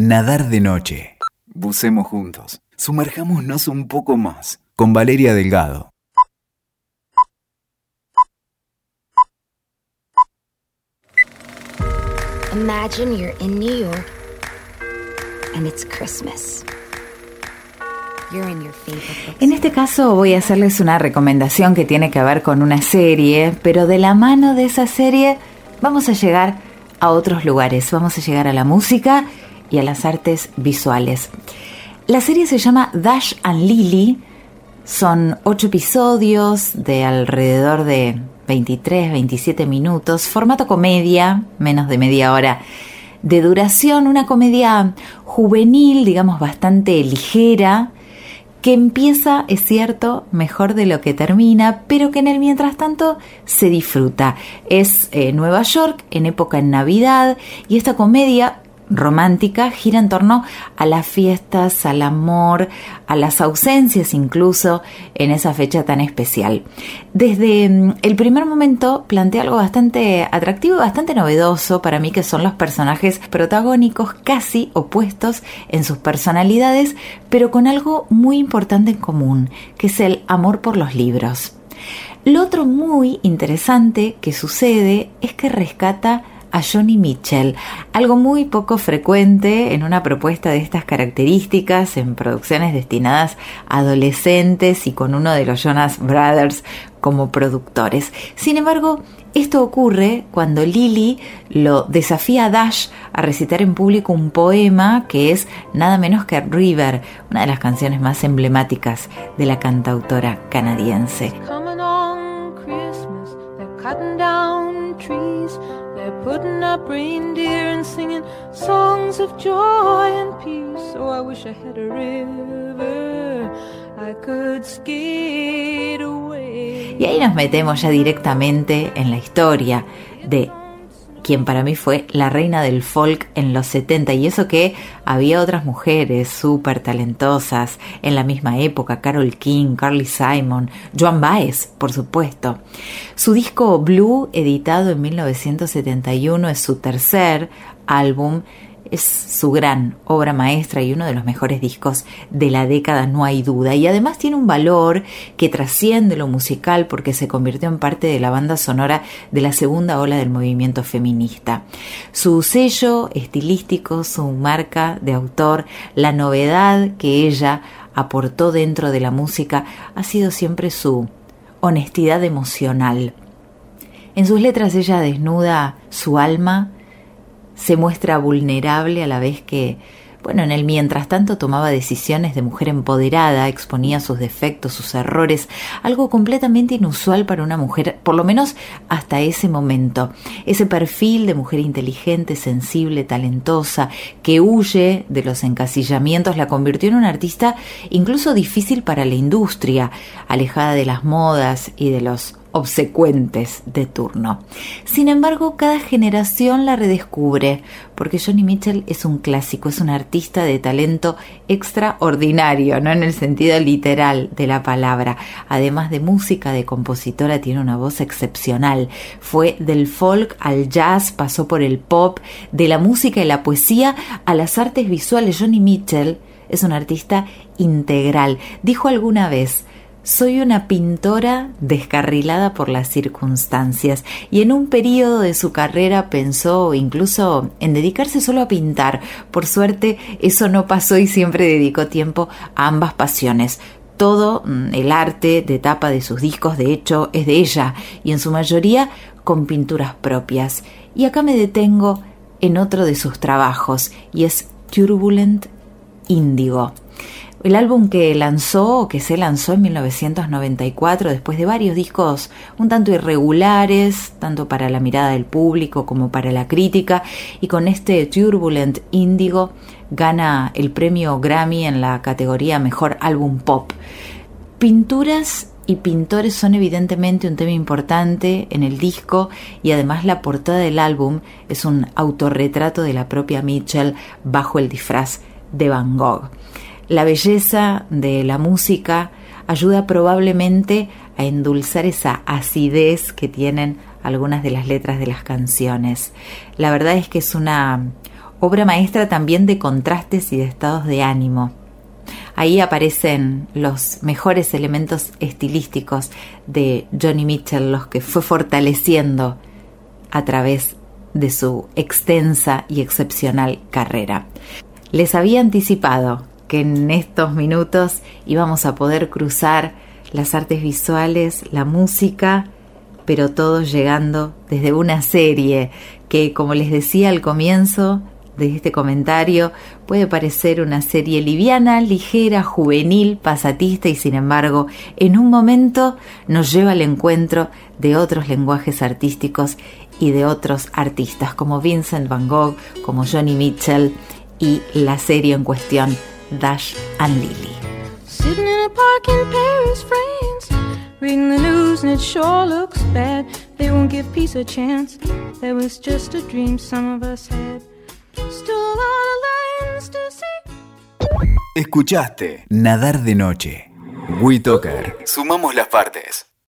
Nadar de noche. Bucemos juntos. Sumerjámonos un poco más. Con Valeria Delgado. Imagine you're in New York and it's Christmas. You're in your favorite En este caso voy a hacerles una recomendación que tiene que ver con una serie, pero de la mano de esa serie vamos a llegar a otros lugares, vamos a llegar a la música y a las artes visuales. La serie se llama Dash and Lily, son ocho episodios de alrededor de 23, 27 minutos, formato comedia, menos de media hora de duración, una comedia juvenil, digamos bastante ligera, que empieza, es cierto, mejor de lo que termina, pero que en el mientras tanto se disfruta. Es eh, Nueva York en época en Navidad y esta comedia romántica gira en torno a las fiestas, al amor, a las ausencias incluso en esa fecha tan especial. Desde mm, el primer momento plantea algo bastante atractivo y bastante novedoso para mí que son los personajes protagónicos casi opuestos en sus personalidades, pero con algo muy importante en común, que es el amor por los libros. Lo otro muy interesante que sucede es que rescata a Johnny Mitchell, algo muy poco frecuente en una propuesta de estas características en producciones destinadas a adolescentes y con uno de los Jonas Brothers como productores. Sin embargo, esto ocurre cuando Lily lo desafía a Dash a recitar en público un poema que es nada menos que River, una de las canciones más emblemáticas de la cantautora canadiense. Putting up reindeer and singing songs of joy and peace. Oh, I wish I had a river I could. Y ahí nos metemos ya directamente en la historia de quien para mí fue la reina del folk en los 70 y eso que había otras mujeres súper talentosas en la misma época, Carol King, Carly Simon, Joan Baez, por supuesto. Su disco Blue, editado en 1971, es su tercer álbum es su gran obra maestra y uno de los mejores discos de la década, no hay duda. Y además tiene un valor que trasciende lo musical porque se convirtió en parte de la banda sonora de la segunda ola del movimiento feminista. Su sello estilístico, su marca de autor, la novedad que ella aportó dentro de la música ha sido siempre su honestidad emocional. En sus letras ella desnuda su alma, se muestra vulnerable a la vez que, bueno, en el mientras tanto tomaba decisiones de mujer empoderada, exponía sus defectos, sus errores, algo completamente inusual para una mujer, por lo menos hasta ese momento. Ese perfil de mujer inteligente, sensible, talentosa, que huye de los encasillamientos, la convirtió en una artista incluso difícil para la industria, alejada de las modas y de los obsecuentes de turno. Sin embargo, cada generación la redescubre, porque Johnny Mitchell es un clásico, es un artista de talento extraordinario, no en el sentido literal de la palabra. Además de música, de compositora, tiene una voz excepcional. Fue del folk al jazz, pasó por el pop, de la música y la poesía a las artes visuales. Johnny Mitchell es un artista integral. Dijo alguna vez, soy una pintora descarrilada por las circunstancias y en un periodo de su carrera pensó incluso en dedicarse solo a pintar. Por suerte eso no pasó y siempre dedicó tiempo a ambas pasiones. Todo mm, el arte de tapa de sus discos, de hecho, es de ella y en su mayoría con pinturas propias. Y acá me detengo en otro de sus trabajos y es Turbulent Índigo. El álbum que lanzó, que se lanzó en 1994, después de varios discos un tanto irregulares, tanto para la mirada del público como para la crítica, y con este Turbulent Índigo gana el premio Grammy en la categoría Mejor Álbum Pop. Pinturas y pintores son evidentemente un tema importante en el disco y además la portada del álbum es un autorretrato de la propia Mitchell bajo el disfraz de Van Gogh. La belleza de la música ayuda probablemente a endulzar esa acidez que tienen algunas de las letras de las canciones. La verdad es que es una obra maestra también de contrastes y de estados de ánimo. Ahí aparecen los mejores elementos estilísticos de Johnny Mitchell, los que fue fortaleciendo a través de su extensa y excepcional carrera. Les había anticipado que en estos minutos íbamos a poder cruzar las artes visuales, la música, pero todo llegando desde una serie que, como les decía al comienzo, de este comentario puede parecer una serie liviana, ligera, juvenil, pasatista y sin embargo en un momento nos lleva al encuentro de otros lenguajes artísticos y de otros artistas como Vincent Van Gogh, como Johnny Mitchell y la serie en cuestión Dash and Lily. Sitting in a park in Paris, France, reading the news and it sure looks bad. They won't give peace a chance. That was just a dream some of us had. Escuchaste Nadar de Noche. WeToker. Sumamos las partes.